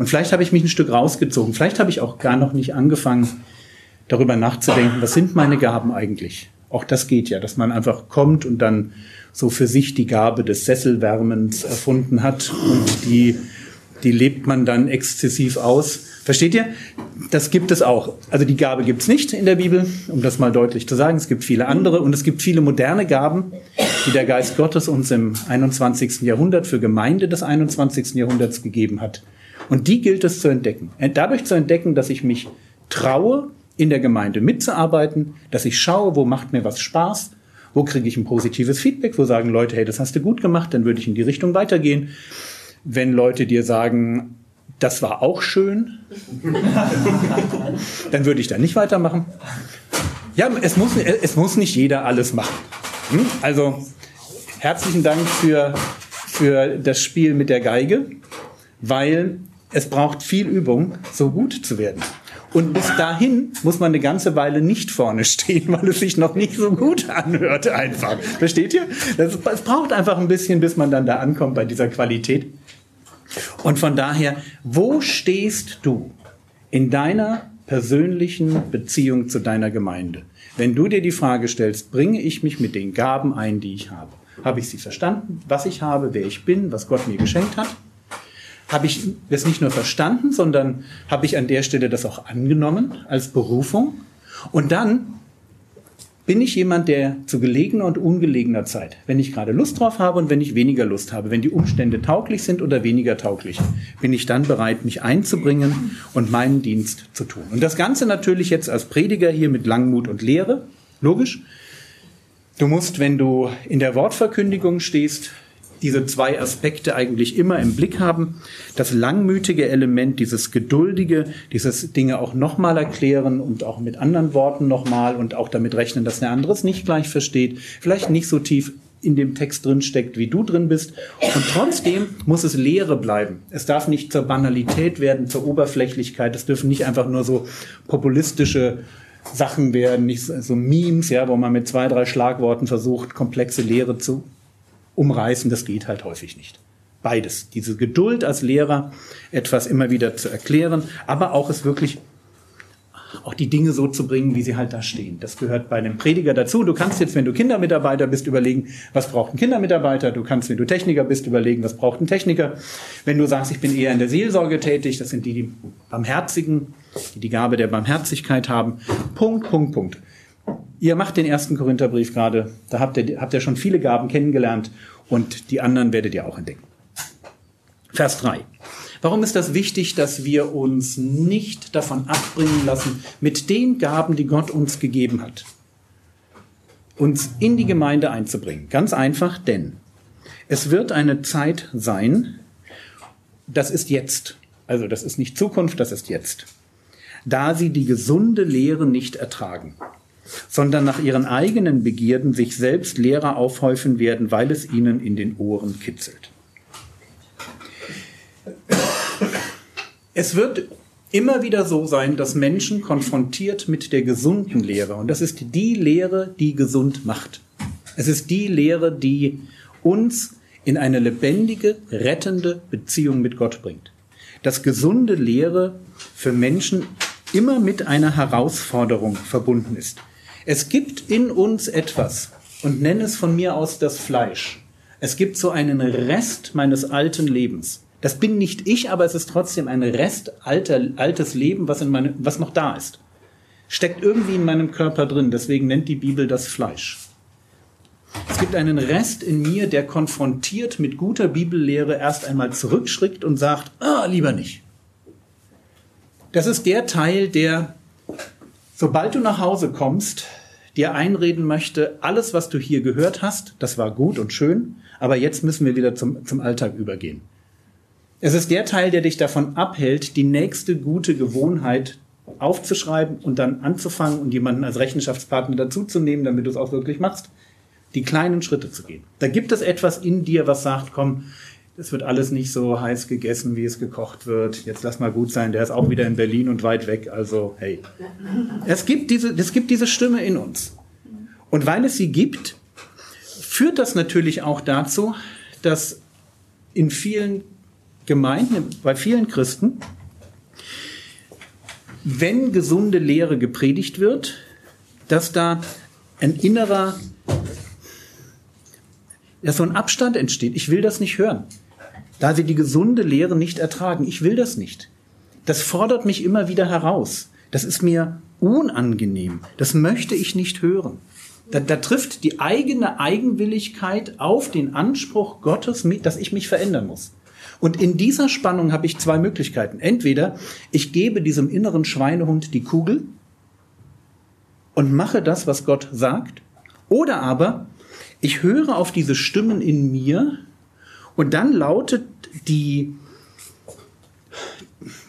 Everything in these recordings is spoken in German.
Und vielleicht habe ich mich ein Stück rausgezogen. Vielleicht habe ich auch gar noch nicht angefangen, darüber nachzudenken, was sind meine Gaben eigentlich? Auch das geht ja, dass man einfach kommt und dann so für sich die Gabe des Sesselwärmens erfunden hat und die, die lebt man dann exzessiv aus. Versteht ihr? Das gibt es auch. Also die Gabe gibt es nicht in der Bibel, um das mal deutlich zu sagen. Es gibt viele andere und es gibt viele moderne Gaben, die der Geist Gottes uns im 21. Jahrhundert für Gemeinde des 21. Jahrhunderts gegeben hat. Und die gilt es zu entdecken. Dadurch zu entdecken, dass ich mich traue, in der Gemeinde mitzuarbeiten, dass ich schaue, wo macht mir was Spaß, wo kriege ich ein positives Feedback, wo sagen Leute, hey, das hast du gut gemacht, dann würde ich in die Richtung weitergehen. Wenn Leute dir sagen, das war auch schön, dann würde ich da nicht weitermachen. Ja, es muss, es muss nicht jeder alles machen. Hm? Also herzlichen Dank für, für das Spiel mit der Geige, weil es braucht viel Übung, so gut zu werden. Und bis dahin muss man eine ganze Weile nicht vorne stehen, weil es sich noch nicht so gut anhört einfach. Versteht ihr? Das, es braucht einfach ein bisschen, bis man dann da ankommt bei dieser Qualität. Und von daher, wo stehst du in deiner persönlichen Beziehung zu deiner Gemeinde? Wenn du dir die Frage stellst, bringe ich mich mit den Gaben ein, die ich habe? Habe ich sie verstanden, was ich habe, wer ich bin, was Gott mir geschenkt hat? Habe ich das nicht nur verstanden, sondern habe ich an der Stelle das auch angenommen als Berufung. Und dann bin ich jemand, der zu gelegener und ungelegener Zeit, wenn ich gerade Lust drauf habe und wenn ich weniger Lust habe, wenn die Umstände tauglich sind oder weniger tauglich, bin ich dann bereit, mich einzubringen und meinen Dienst zu tun. Und das Ganze natürlich jetzt als Prediger hier mit Langmut und Lehre, logisch. Du musst, wenn du in der Wortverkündigung stehst, diese zwei Aspekte eigentlich immer im Blick haben. Das langmütige Element, dieses geduldige, dieses Dinge auch nochmal erklären und auch mit anderen Worten nochmal und auch damit rechnen, dass der andere es nicht gleich versteht, vielleicht nicht so tief in dem Text drin steckt, wie du drin bist. Und trotzdem muss es Lehre bleiben. Es darf nicht zur Banalität werden, zur Oberflächlichkeit. Es dürfen nicht einfach nur so populistische Sachen werden, nicht so Memes, ja, wo man mit zwei, drei Schlagworten versucht, komplexe Lehre zu umreißen, das geht halt häufig nicht. Beides. Diese Geduld als Lehrer, etwas immer wieder zu erklären, aber auch es wirklich auch die Dinge so zu bringen, wie sie halt da stehen. Das gehört bei einem Prediger dazu. Du kannst jetzt, wenn du Kindermitarbeiter bist, überlegen, was braucht ein Kindermitarbeiter. Du kannst, wenn du Techniker bist, überlegen, was braucht ein Techniker. Wenn du sagst, ich bin eher in der Seelsorge tätig, das sind die, die Barmherzigen, die die Gabe der Barmherzigkeit haben. Punkt, Punkt, Punkt. Ihr macht den ersten Korintherbrief gerade. Da habt ihr, habt ihr schon viele Gaben kennengelernt und die anderen werdet ihr auch entdecken. Vers 3. Warum ist das wichtig, dass wir uns nicht davon abbringen lassen, mit den Gaben, die Gott uns gegeben hat, uns in die Gemeinde einzubringen? Ganz einfach, denn es wird eine Zeit sein, das ist jetzt. Also das ist nicht Zukunft, das ist jetzt. Da sie die gesunde Lehre nicht ertragen sondern nach ihren eigenen Begierden sich selbst Lehrer aufhäufen werden, weil es ihnen in den Ohren kitzelt. Es wird immer wieder so sein, dass Menschen konfrontiert mit der gesunden Lehre, und das ist die Lehre, die gesund macht. Es ist die Lehre, die uns in eine lebendige, rettende Beziehung mit Gott bringt. Dass gesunde Lehre für Menschen immer mit einer Herausforderung verbunden ist. Es gibt in uns etwas und nenne es von mir aus das Fleisch. Es gibt so einen Rest meines alten Lebens. Das bin nicht ich, aber es ist trotzdem ein Rest alter, altes Leben, was, in meine, was noch da ist. Steckt irgendwie in meinem Körper drin. Deswegen nennt die Bibel das Fleisch. Es gibt einen Rest in mir, der konfrontiert mit guter Bibellehre erst einmal zurückschrickt und sagt, ah, lieber nicht. Das ist der Teil, der Sobald du nach Hause kommst, dir einreden möchte, alles, was du hier gehört hast, das war gut und schön, aber jetzt müssen wir wieder zum, zum Alltag übergehen. Es ist der Teil, der dich davon abhält, die nächste gute Gewohnheit aufzuschreiben und dann anzufangen und jemanden als Rechenschaftspartner dazuzunehmen, damit du es auch wirklich machst. Die kleinen Schritte zu gehen. Da gibt es etwas in dir, was sagt, komm, es wird alles nicht so heiß gegessen, wie es gekocht wird. Jetzt lass mal gut sein, der ist auch wieder in Berlin und weit weg. Also, hey. Es gibt diese, es gibt diese Stimme in uns. Und weil es sie gibt, führt das natürlich auch dazu, dass in vielen Gemeinden, bei vielen Christen, wenn gesunde Lehre gepredigt wird, dass da ein innerer, dass so ein Abstand entsteht. Ich will das nicht hören. Da sie die gesunde Lehre nicht ertragen. Ich will das nicht. Das fordert mich immer wieder heraus. Das ist mir unangenehm. Das möchte ich nicht hören. Da, da trifft die eigene Eigenwilligkeit auf den Anspruch Gottes, dass ich mich verändern muss. Und in dieser Spannung habe ich zwei Möglichkeiten. Entweder ich gebe diesem inneren Schweinehund die Kugel und mache das, was Gott sagt, oder aber ich höre auf diese Stimmen in mir und dann lautet die,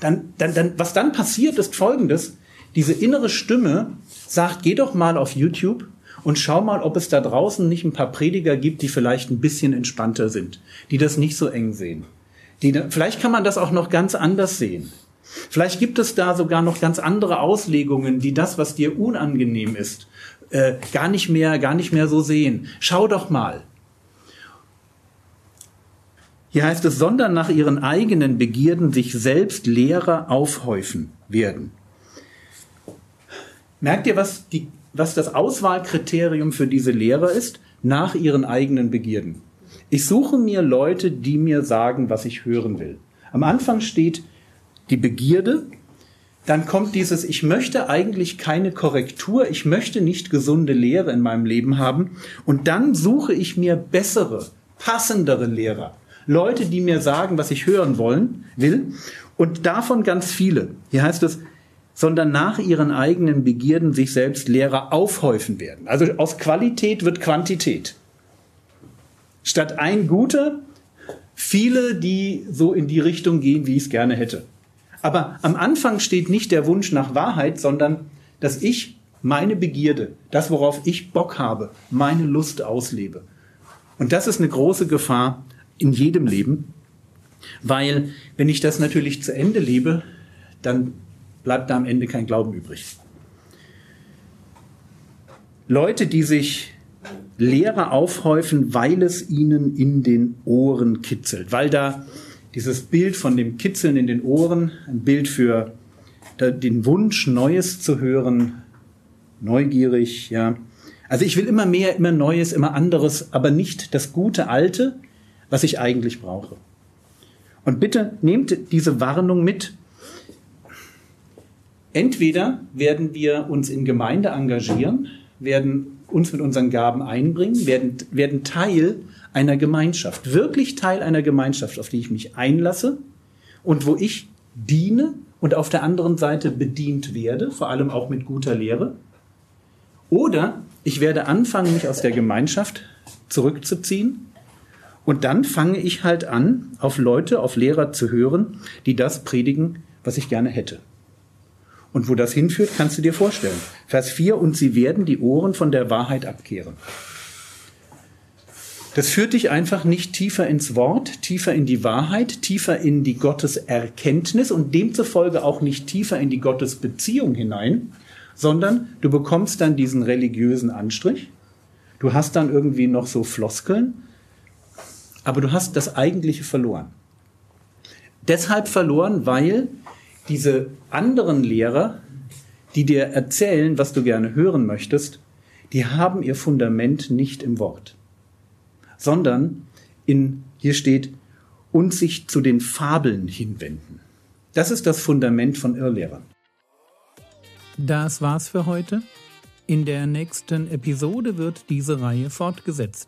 dann, dann, dann, was dann passiert, ist folgendes. Diese innere Stimme sagt, geh doch mal auf YouTube und schau mal, ob es da draußen nicht ein paar Prediger gibt, die vielleicht ein bisschen entspannter sind, die das nicht so eng sehen. Die, vielleicht kann man das auch noch ganz anders sehen. Vielleicht gibt es da sogar noch ganz andere Auslegungen, die das, was dir unangenehm ist, äh, gar nicht mehr, gar nicht mehr so sehen. Schau doch mal. Hier heißt es, sondern nach ihren eigenen Begierden sich selbst Lehrer aufhäufen werden. Merkt ihr, was, die, was das Auswahlkriterium für diese Lehrer ist? Nach ihren eigenen Begierden. Ich suche mir Leute, die mir sagen, was ich hören will. Am Anfang steht die Begierde, dann kommt dieses, ich möchte eigentlich keine Korrektur, ich möchte nicht gesunde Lehre in meinem Leben haben. Und dann suche ich mir bessere, passendere Lehrer. Leute, die mir sagen, was ich hören wollen, will. Und davon ganz viele. Hier heißt es, sondern nach ihren eigenen Begierden sich selbst Lehrer aufhäufen werden. Also aus Qualität wird Quantität. Statt ein guter, viele, die so in die Richtung gehen, wie ich es gerne hätte. Aber am Anfang steht nicht der Wunsch nach Wahrheit, sondern dass ich meine Begierde, das, worauf ich Bock habe, meine Lust auslebe. Und das ist eine große Gefahr in jedem Leben, weil wenn ich das natürlich zu Ende lebe, dann bleibt da am Ende kein Glauben übrig. Leute, die sich Lehrer aufhäufen, weil es ihnen in den Ohren kitzelt, weil da dieses Bild von dem Kitzeln in den Ohren, ein Bild für den Wunsch, Neues zu hören, neugierig, ja. Also ich will immer mehr, immer Neues, immer anderes, aber nicht das gute Alte, was ich eigentlich brauche. Und bitte nehmt diese Warnung mit. Entweder werden wir uns in Gemeinde engagieren, werden uns mit unseren Gaben einbringen, werden, werden Teil einer Gemeinschaft, wirklich Teil einer Gemeinschaft, auf die ich mich einlasse und wo ich diene und auf der anderen Seite bedient werde, vor allem auch mit guter Lehre. Oder ich werde anfangen, mich aus der Gemeinschaft zurückzuziehen und dann fange ich halt an, auf Leute, auf Lehrer zu hören, die das predigen, was ich gerne hätte. Und wo das hinführt, kannst du dir vorstellen. Vers 4, und sie werden die Ohren von der Wahrheit abkehren. Das führt dich einfach nicht tiefer ins Wort, tiefer in die Wahrheit, tiefer in die Gotteserkenntnis und demzufolge auch nicht tiefer in die Gottesbeziehung hinein, sondern du bekommst dann diesen religiösen Anstrich. Du hast dann irgendwie noch so Floskeln, aber du hast das Eigentliche verloren. Deshalb verloren, weil diese anderen Lehrer, die dir erzählen, was du gerne hören möchtest, die haben ihr Fundament nicht im Wort, sondern in, hier steht, und sich zu den Fabeln hinwenden. Das ist das Fundament von Irrlehrern. Das war's für heute. In der nächsten Episode wird diese Reihe fortgesetzt.